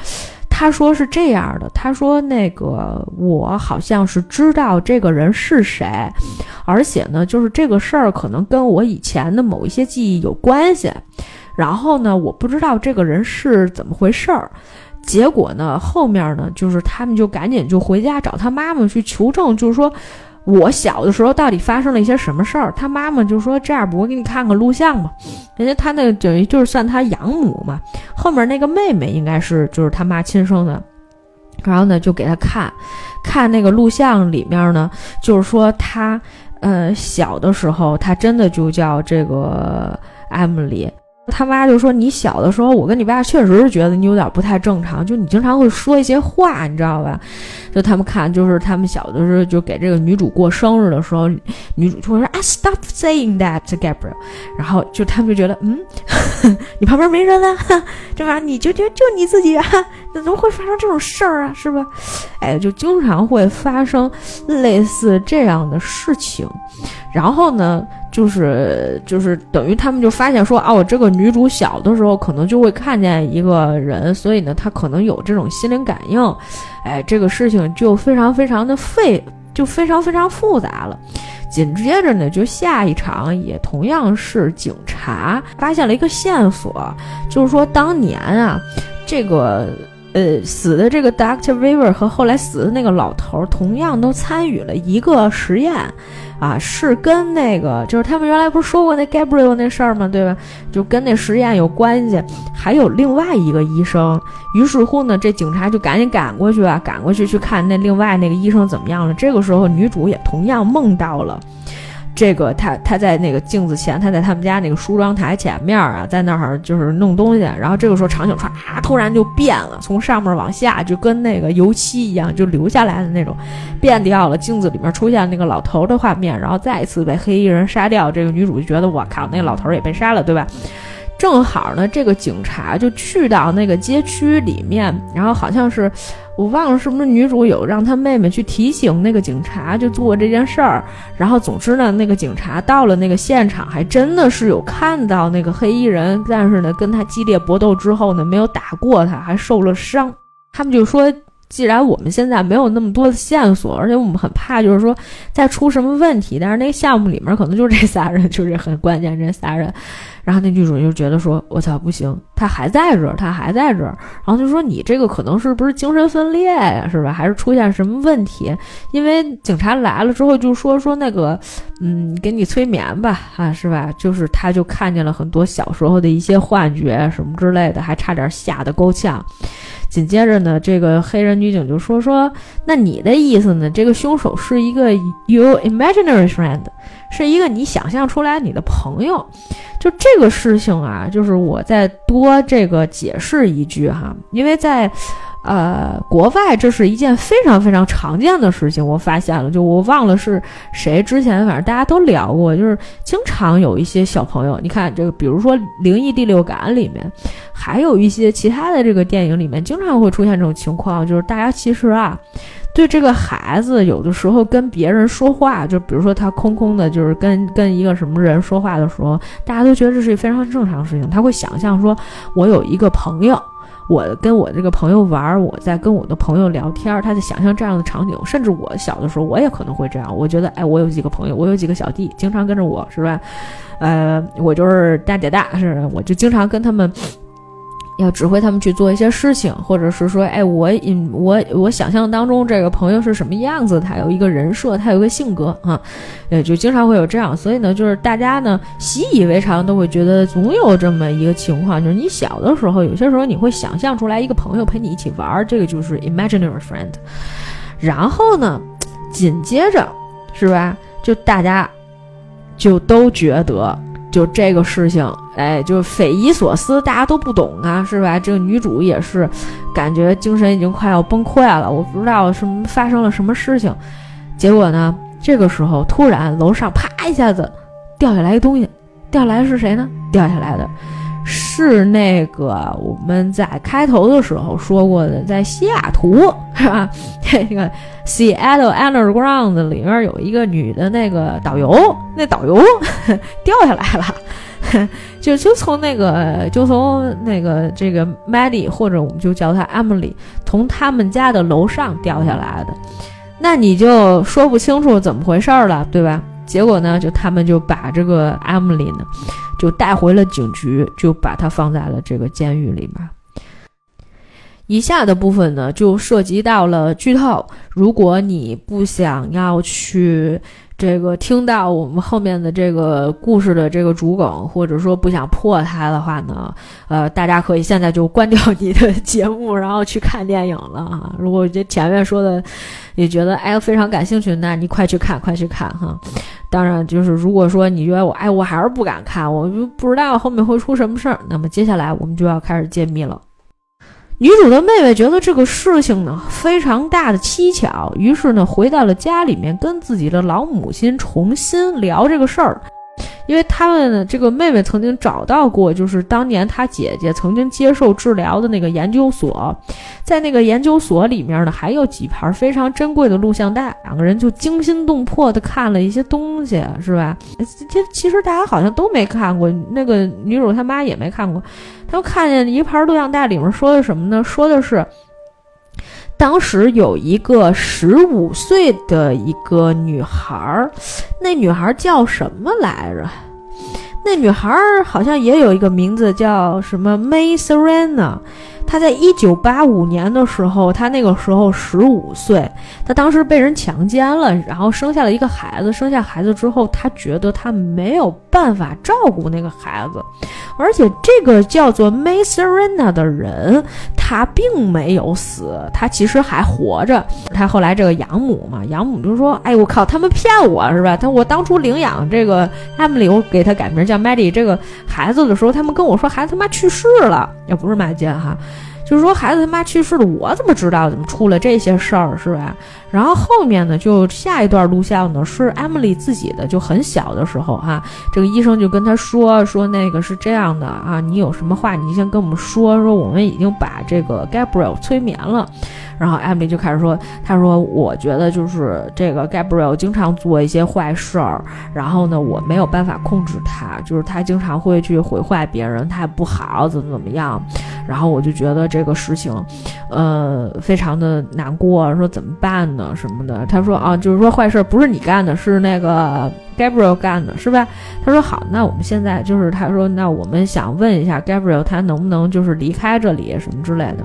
A: 她说是这样的：“她说那个我好像是知道这个人是谁，而且呢，就是这个事儿可能跟我以前的某一些记忆有关系。”然后呢，我不知道这个人是怎么回事儿，结果呢，后面呢，就是他们就赶紧就回家找他妈妈去求证，就是说我小的时候到底发生了一些什么事儿。他妈妈就说：“这样，我给你看看录像吧。”人家他那等于就是算他养母嘛，后面那个妹妹应该是就是他妈亲生的，然后呢就给他看，看那个录像里面呢，就是说他呃小的时候，他真的就叫这个艾米丽。他妈就说：“你小的时候，我跟你爸确实是觉得你有点不太正常，就你经常会说一些话，你知道吧？就他们看，就是他们小的时候，就给这个女主过生日的时候，女主就会说啊，stop saying that, Gabriel。然后就他们就觉得，嗯，[laughs] 你旁边没人啊，对吧？你就就就你自己啊，[laughs] 怎么会发生这种事儿啊？是吧？哎，就经常会发生类似这样的事情。然后呢？”就是就是等于他们就发现说啊，我这个女主小的时候可能就会看见一个人，所以呢，她可能有这种心灵感应，哎，这个事情就非常非常的费，就非常非常复杂了。紧接着呢，就下一场也同样是警察发现了一个线索，就是说当年啊，这个呃死的这个 Doctor Weaver 和后来死的那个老头同样都参与了一个实验。啊，是跟那个，就是他们原来不是说过那 Gabriel 那事儿吗？对吧？就跟那实验有关系。还有另外一个医生，于是乎呢，这警察就赶紧赶过去啊，赶过去去看那另外那个医生怎么样了。这个时候，女主也同样梦到了。这个他他在那个镜子前，他在他们家那个梳妆台前面啊，在那儿就是弄东西。然后这个时候场景唰突然就变了，从上面往下就跟那个油漆一样，就流下来的那种，变掉了。镜子里面出现那个老头的画面，然后再一次被黑衣人杀掉。这个女主就觉得我靠，那老头也被杀了，对吧？正好呢，这个警察就去到那个街区里面，然后好像是我忘了是不是女主有让她妹妹去提醒那个警察就做这件事儿。然后总之呢，那个警察到了那个现场，还真的是有看到那个黑衣人，但是呢，跟他激烈搏斗之后呢，没有打过他，还受了伤。他们就说。既然我们现在没有那么多的线索，而且我们很怕，就是说再出什么问题。但是那个项目里面可能就是这仨人，[laughs] 就是很关键这仨人。然后那女主就觉得说：“我操，不行，他还在这儿，他还在这儿。”然后就说：“你这个可能是不是精神分裂呀？是吧？还是出现什么问题？因为警察来了之后就说说那个，嗯，给你催眠吧，啊，是吧？就是他就看见了很多小时候的一些幻觉什么之类的，还差点吓得够呛。”紧接着呢，这个黑人女警就说：“说那你的意思呢？这个凶手是一个 you imaginary friend，是一个你想象出来你的朋友。就这个事情啊，就是我再多这个解释一句哈，因为在。”呃，国外这是一件非常非常常见的事情，我发现了，就我忘了是谁之前，反正大家都聊过，就是经常有一些小朋友，你看这个，比如说《灵异第六感》里面，还有一些其他的这个电影里面，经常会出现这种情况，就是大家其实啊，对这个孩子有的时候跟别人说话，就比如说他空空的，就是跟跟一个什么人说话的时候，大家都觉得这是非常正常事情，他会想象说，我有一个朋友。我跟我这个朋友玩，我在跟我的朋友聊天，他在想象这样的场景，甚至我小的时候，我也可能会这样。我觉得，哎，我有几个朋友，我有几个小弟，经常跟着我，是吧？呃，我就是大姐大，是，我就经常跟他们。要指挥他们去做一些事情，或者是说，哎，我，我，我想象当中这个朋友是什么样子？他有一个人设，他有一个性格啊，呃，就经常会有这样。所以呢，就是大家呢习以为常，都会觉得总有这么一个情况，就是你小的时候，有些时候你会想象出来一个朋友陪你一起玩，这个就是 imaginary friend。然后呢，紧接着是吧？就大家就都觉得。就这个事情，哎，就匪夷所思，大家都不懂啊，是吧？这个女主也是，感觉精神已经快要崩溃了。我不知道什么发生了什么事情，结果呢，这个时候突然楼上啪一下子掉下来一东西，掉下来是谁呢？掉下来的。是那个我们在开头的时候说过的，在西雅图是吧？[laughs] 这个 Seattle Underground 里面有一个女的那个导游，那导游 [laughs] 掉下来了，[laughs] 就就从那个就从那个这个 Maddie 或者我们就叫她 Emily，从他们家的楼上掉下来的，那你就说不清楚怎么回事了，对吧？结果呢，就他们就把这个 Emily 呢。就带回了警局，就把他放在了这个监狱里面。以下的部分呢，就涉及到了剧透。如果你不想要去。这个听到我们后面的这个故事的这个主梗，或者说不想破它的话呢，呃，大家可以现在就关掉你的节目，然后去看电影了啊。如果这前面说的 [laughs] 你觉得哎非常感兴趣，那你快去看，快去看哈。当然，就是如果说你觉得我哎我还是不敢看，我就不知道后面会出什么事儿，那么接下来我们就要开始揭秘了。女主的妹妹觉得这个事情呢非常大的蹊跷，于是呢回到了家里面，跟自己的老母亲重新聊这个事儿。因为他们，这个妹妹曾经找到过，就是当年她姐姐曾经接受治疗的那个研究所，在那个研究所里面呢，还有几盘非常珍贵的录像带，两个人就惊心动魄的看了一些东西，是吧？这其实大家好像都没看过，那个女主他妈也没看过，他们看见一盘录像带里面说的什么呢？说的是。当时有一个十五岁的一个女孩儿，那女孩叫什么来着？那女孩儿好像也有一个名字叫什么 May Serena。她在一九八五年的时候，她那个时候十五岁，她当时被人强奸了，然后生下了一个孩子。生下孩子之后，她觉得她没有办法照顾那个孩子，而且这个叫做 May Serena 的人，他并没有死，他其实还活着。他后来这个养母嘛，养母就说：“哎，我靠，他们骗我是吧？他我当初领养这个 Emily，我给他改名叫 Maddie 这个孩子的时候，他们跟我说孩子他妈去世了，也不是卖奸哈。”就是说孩子他妈去世了，我怎么知道怎么出了这些事儿是吧？然后后面呢，就下一段录像呢是 Emily 自己的，就很小的时候哈，这个医生就跟他说说那个是这样的啊，你有什么话你先跟我们说说，我们已经把这个 Gabriel 催眠了。然后艾米就开始说，他说我觉得就是这个 Gabriel 经常做一些坏事儿，然后呢我没有办法控制他，就是他经常会去毁坏别人，他也不好怎么怎么样。然后我就觉得这个事情，呃，非常的难过，说怎么办呢？什么的？他说啊，就是说坏事不是你干的，是那个 Gabriel 干的，是吧？他说好，那我们现在就是他说，那我们想问一下 Gabriel，他能不能就是离开这里什么之类的。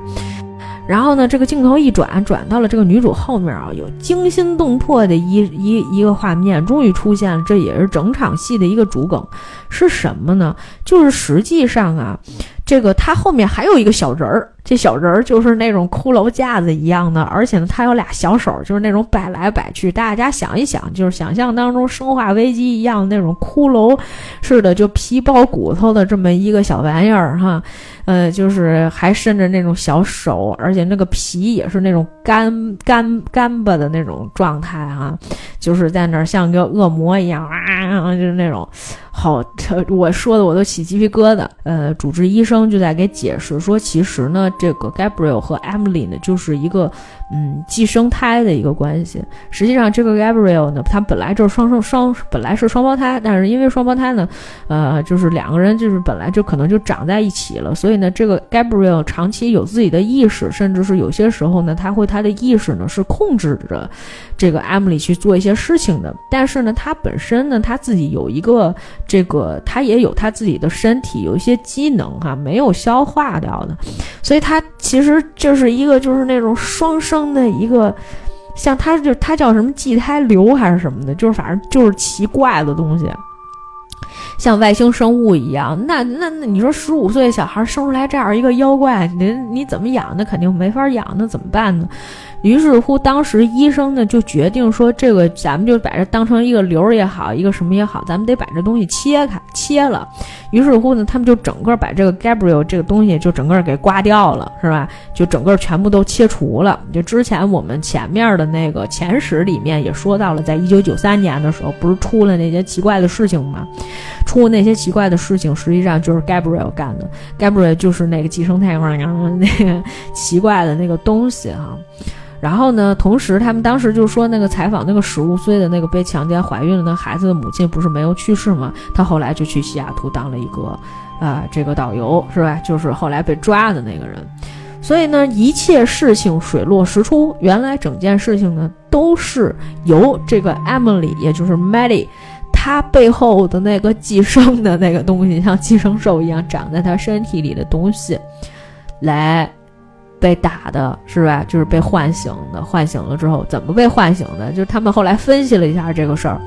A: 然后呢，这个镜头一转，转到了这个女主后面啊，有惊心动魄的一一一个画面，终于出现了，这也是整场戏的一个主梗，是什么呢？就是实际上啊。这个她后面还有一个小人儿，这小人儿就是那种骷髅架子一样的，而且呢，它有俩小手，就是那种摆来摆去。大家想一想，就是想象当中《生化危机》一样那种骷髅似的，就皮包骨头的这么一个小玩意儿哈。呃，就是还伸着那种小手，而且那个皮也是那种干干干巴的那种状态啊，就是在那儿像个恶魔一样啊，就是那种。好，我说的我都起鸡皮疙瘩。呃，主治医生就在给解释说，其实呢，这个 Gabriel 和 Emily 呢，就是一个。嗯，寄生胎的一个关系。实际上，这个 Gabriel 呢，他本来就是双生双，本来是双胞胎，但是因为双胞胎呢，呃，就是两个人就是本来就可能就长在一起了，所以呢，这个 Gabriel 长期有自己的意识，甚至是有些时候呢，他会他的意识呢是控制着这个 Emily 去做一些事情的。但是呢，他本身呢，他自己有一个这个，他也有他自己的身体，有一些机能哈，没有消化掉的，所以他其实就是一个就是那种双生。的一个，像他就他叫什么畸胎瘤还是什么的，就是反正就是奇怪的东西，像外星生物一样。那那那你说十五岁小孩生出来这样一个妖怪，你你怎么养？那肯定没法养，那怎么办呢？于是乎，当时医生呢就决定说，这个咱们就把这当成一个瘤也好，一个什么也好，咱们得把这东西切开切了。于是乎呢，他们就整个把这个 Gabriel 这个东西就整个给刮掉了，是吧？就整个全部都切除了。就之前我们前面的那个前史里面也说到了，在一九九三年的时候，不是出了那些奇怪的事情吗？出那些奇怪的事情，实际上就是 Gabriel 干的。Gabriel 就是那个寄生太阳那个 [laughs] 奇怪的那个东西哈。然后呢？同时，他们当时就说，那个采访那个十五岁的那个被强奸怀孕了那孩子的母亲，不是没有去世吗？他后来就去西雅图当了一个，啊，这个导游是吧？就是后来被抓的那个人。所以呢，一切事情水落石出，原来整件事情呢，都是由这个 Emily，也就是 Maddie，她背后的那个寄生的那个东西，像寄生兽一样长在她身体里的东西，来。被打的是吧？就是被唤醒的。唤醒了之后，怎么被唤醒的？就是他们后来分析了一下这个事儿，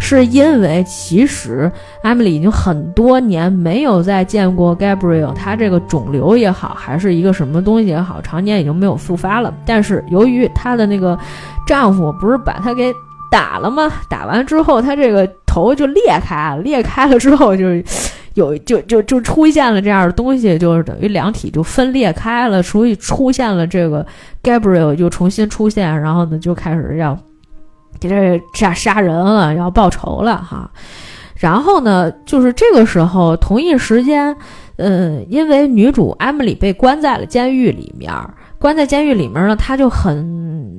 A: 是因为其实艾米丽已经很多年没有再见过 Gabriel，他这个肿瘤也好，还是一个什么东西也好，常年已经没有复发了。但是由于她的那个丈夫不是把她给打了吗？打完之后，她这个头就裂开了，裂开了之后就是。有就就就出现了这样的东西，就是等于两体就分裂开了，所以出现了这个 Gabriel 就重新出现，然后呢就开始要给这杀杀人了，要报仇了哈。然后呢，就是这个时候同一时间，嗯，因为女主 Emily 被关在了监狱里面，关在监狱里面呢，她就很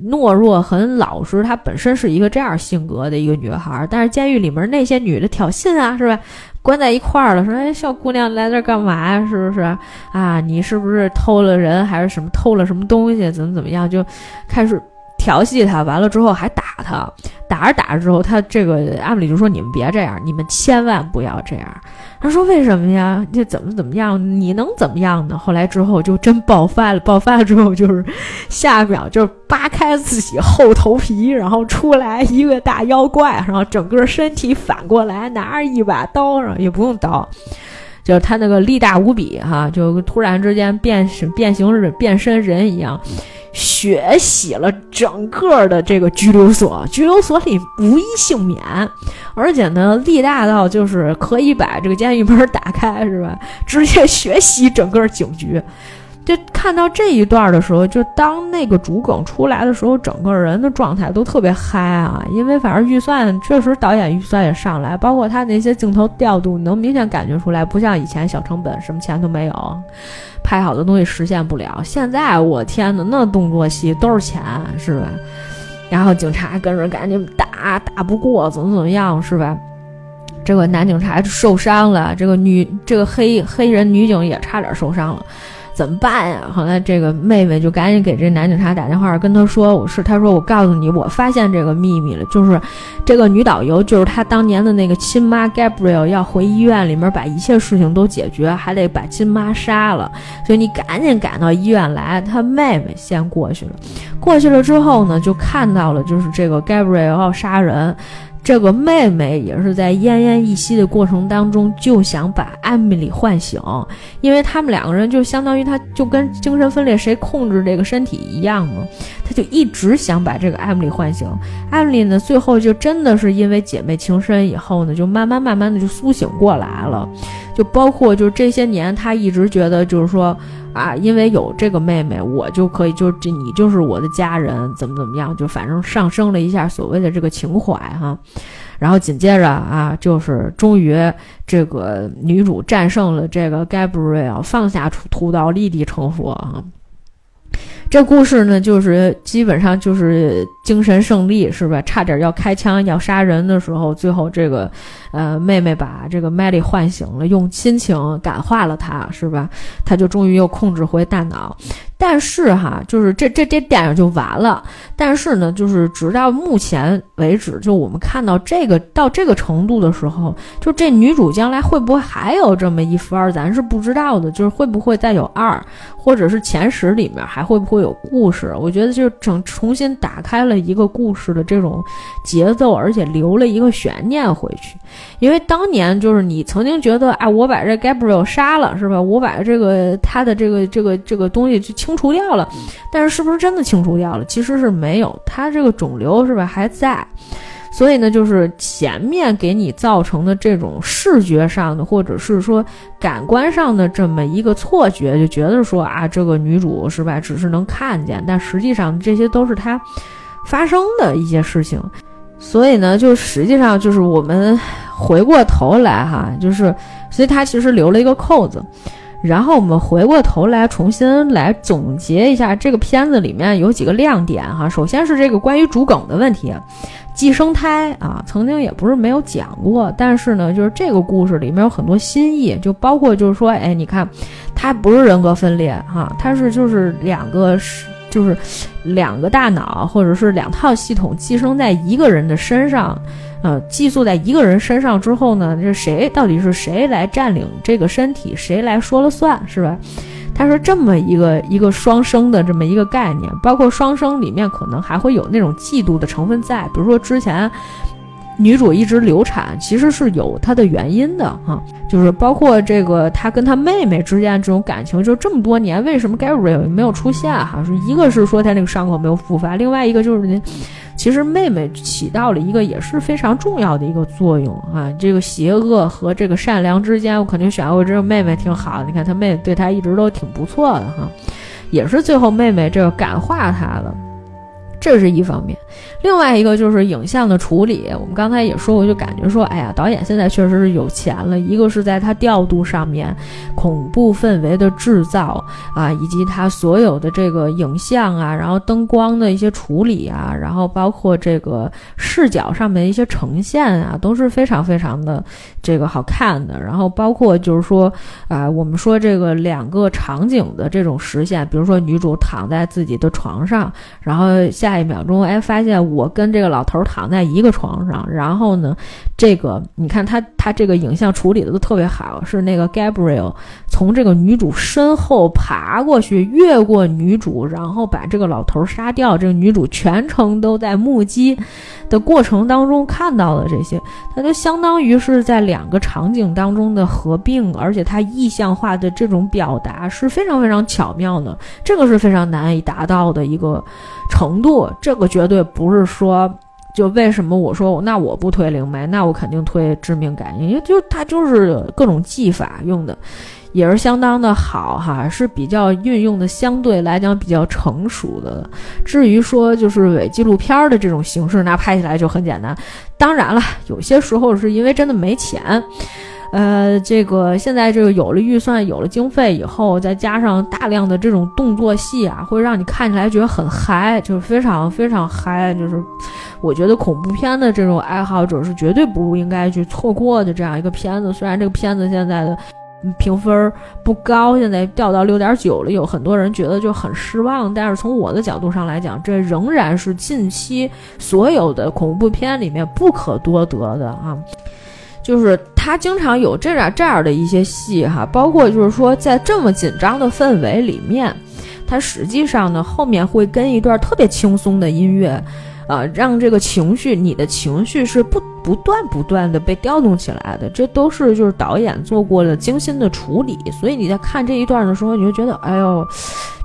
A: 懦弱、很老实，她本身是一个这样性格的一个女孩，但是监狱里面那些女的挑衅啊，是吧？关在一块儿了，说：“哎，小姑娘来这儿干嘛呀？是不是啊？你是不是偷了人，还是什么偷了什么东西？怎么怎么样？就开始调戏她，完了之后还打她，打着打着之后，她这个阿米就说：‘你们别这样，你们千万不要这样。’他说：‘为什么呀？这怎么怎么样？你能怎么样呢？’后来之后就真爆发了，爆发了之后就是下一秒就。”扒开自己厚头皮，然后出来一个大妖怪，然后整个身体反过来拿着一把刀，然后也不用刀，就是他那个力大无比哈，就突然之间变变形变身人一样，血洗了整个的这个拘留所，拘留所里无一幸免，而且呢力大到就是可以把这个监狱门打开是吧？直接血洗整个警局。就看到这一段的时候，就当那个主梗出来的时候，整个人的状态都特别嗨啊！因为反正预算确实导演预算也上来，包括他那些镜头调度，能明显感觉出来，不像以前小成本，什么钱都没有，拍好的东西实现不了。现在我天呐，那动作戏都是钱，是吧？然后警察跟着赶紧打，打不过怎么怎么样，是吧？这个男警察受伤了，这个女这个黑黑人女警也差点受伤了。怎么办呀？后来这个妹妹就赶紧给这男警察打电话，跟他说：“我是，他说我告诉你，我发现这个秘密了，就是这个女导游，就是他当年的那个亲妈 Gabriel 要回医院里面把一切事情都解决，还得把亲妈杀了，所以你赶紧赶到医院来。他妹妹先过去了，过去了之后呢，就看到了，就是这个 Gabriel 要杀人。”这个妹妹也是在奄奄一息的过程当中，就想把艾米丽唤醒，因为他们两个人就相当于，她就跟精神分裂谁控制这个身体一样嘛，她就一直想把这个艾米丽唤醒。艾米丽呢，最后就真的是因为姐妹情深以后呢，就慢慢慢慢的就苏醒过来了，就包括就是这些年，他一直觉得就是说。啊，因为有这个妹妹，我就可以，就这你就是我的家人，怎么怎么样，就反正上升了一下所谓的这个情怀哈。然后紧接着啊，就是终于这个女主战胜了这个 Gabriel，放下屠刀，立地成佛啊。这故事呢，就是基本上就是精神胜利，是吧？差点要开枪要杀人的时候，最后这个，呃，妹妹把这个 Melly 唤醒了，用亲情感化了她，是吧？他就终于又控制回大脑。但是哈，就是这这这电影就完了。但是呢，就是直到目前为止，就我们看到这个到这个程度的时候，就这女主将来会不会还有这么一番，咱是不知道的。就是会不会再有二，或者是前十里面还会不会有故事？我觉得就整重新打开了一个故事的这种节奏，而且留了一个悬念回去。因为当年就是你曾经觉得，哎，我把这 Gabriel 杀了，是吧？我把这个他的这个这个这个东西就清除掉了，但是是不是真的清除掉了？其实是没有，他这个肿瘤是吧还在。所以呢，就是前面给你造成的这种视觉上的，或者是说感官上的这么一个错觉，就觉得说啊，这个女主是吧，只是能看见，但实际上这些都是她发生的一些事情。所以呢，就实际上就是我们回过头来哈，就是所以他其实留了一个扣子，然后我们回过头来重新来总结一下这个片子里面有几个亮点哈。首先是这个关于主梗的问题，寄生胎啊，曾经也不是没有讲过，但是呢，就是这个故事里面有很多新意，就包括就是说，哎，你看，它不是人格分裂哈，它是就是两个是。就是两个大脑，或者是两套系统寄生在一个人的身上，呃，寄宿在一个人身上之后呢，这谁到底是谁来占领这个身体，谁来说了算，是吧？他说这么一个一个双生的这么一个概念，包括双生里面可能还会有那种嫉妒的成分在，比如说之前。女主一直流产，其实是有她的原因的哈，就是包括这个她跟她妹妹之间这种感情，就这么多年为什么 Gabriel 没有出现哈？是一个是说她那个伤口没有复发，另外一个就是，其实妹妹起到了一个也是非常重要的一个作用啊。这个邪恶和这个善良之间，我肯定选我这个妹妹挺好。你看她妹妹对她一直都挺不错的哈，也是最后妹妹这个感化她了。这是一方面，另外一个就是影像的处理。我们刚才也说过，就感觉说，哎呀，导演现在确实是有钱了。一个是在他调度上面，恐怖氛围的制造啊，以及他所有的这个影像啊，然后灯光的一些处理啊，然后包括这个视角上面的一些呈现啊，都是非常非常的这个好看的。然后包括就是说啊，我们说这个两个场景的这种实现，比如说女主躺在自己的床上，然后下。下一秒钟，哎，发现我跟这个老头躺在一个床上，然后呢，这个你看他他这个影像处理的都特别好，是那个 Gabriel 从这个女主身后爬过去，越过女主，然后把这个老头杀掉。这个女主全程都在目击的过程当中看到了这些，它就相当于是在两个场景当中的合并，而且它意象化的这种表达是非常非常巧妙的，这个是非常难以达到的一个。程度，这个绝对不是说，就为什么我说那我不推灵媒，那我肯定推致命感应，因为就它就是各种技法用的。也是相当的好哈，是比较运用的相对来讲比较成熟的。至于说就是伪纪录片的这种形式，那拍起来就很简单。当然了，有些时候是因为真的没钱。呃，这个现在这个有了预算、有了经费以后，再加上大量的这种动作戏啊，会让你看起来觉得很嗨，就是非常非常嗨。就是我觉得恐怖片的这种爱好者是绝对不应该去错过的这样一个片子。虽然这个片子现在的评分不高，现在掉到六点九了，有很多人觉得就很失望。但是从我的角度上来讲，这仍然是近期所有的恐怖片里面不可多得的啊。就是他经常有这样这样的一些戏哈，包括就是说在这么紧张的氛围里面，他实际上呢后面会跟一段特别轻松的音乐，啊，让这个情绪你的情绪是不不断不断的被调动起来的，这都是就是导演做过了精心的处理，所以你在看这一段的时候，你就觉得哎呦，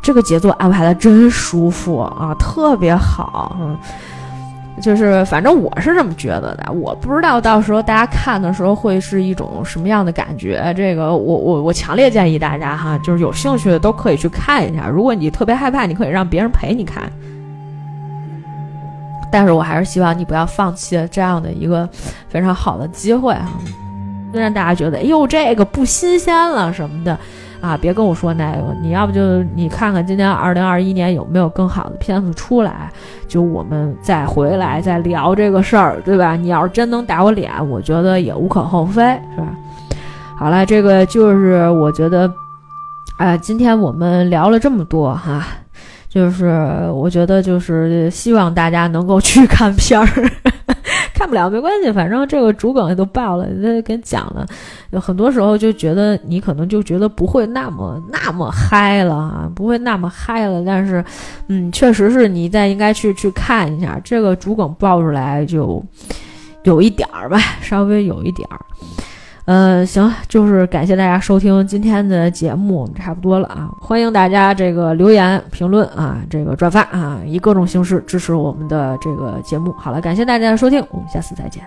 A: 这个节奏安排的真舒服啊，特别好，嗯。就是，反正我是这么觉得的。我不知道到时候大家看的时候会是一种什么样的感觉。这个，我我我强烈建议大家哈，就是有兴趣的都可以去看一下。如果你特别害怕，你可以让别人陪你看。但是我还是希望你不要放弃这样的一个非常好的机会啊。虽然大家觉得，哎呦，这个不新鲜了什么的。啊，别跟我说那个，你要不就你看看今年二零二一年有没有更好的片子出来，就我们再回来再聊这个事儿，对吧？你要是真能打我脸，我觉得也无可厚非，是吧？好了，这个就是我觉得，哎，今天我们聊了这么多哈，就是我觉得就是希望大家能够去看片儿。看不了没关系，反正这个主梗也都爆了，那跟讲了。很多时候就觉得你可能就觉得不会那么那么嗨了啊，不会那么嗨了。但是，嗯，确实是你再应该去去看一下这个主梗爆出来就有一点儿吧，稍微有一点儿。嗯，行，就是感谢大家收听今天的节目，差不多了啊！欢迎大家这个留言评论啊，这个转发啊，以各种形式支持我们的这个节目。好了，感谢大家的收听，我们下次再见。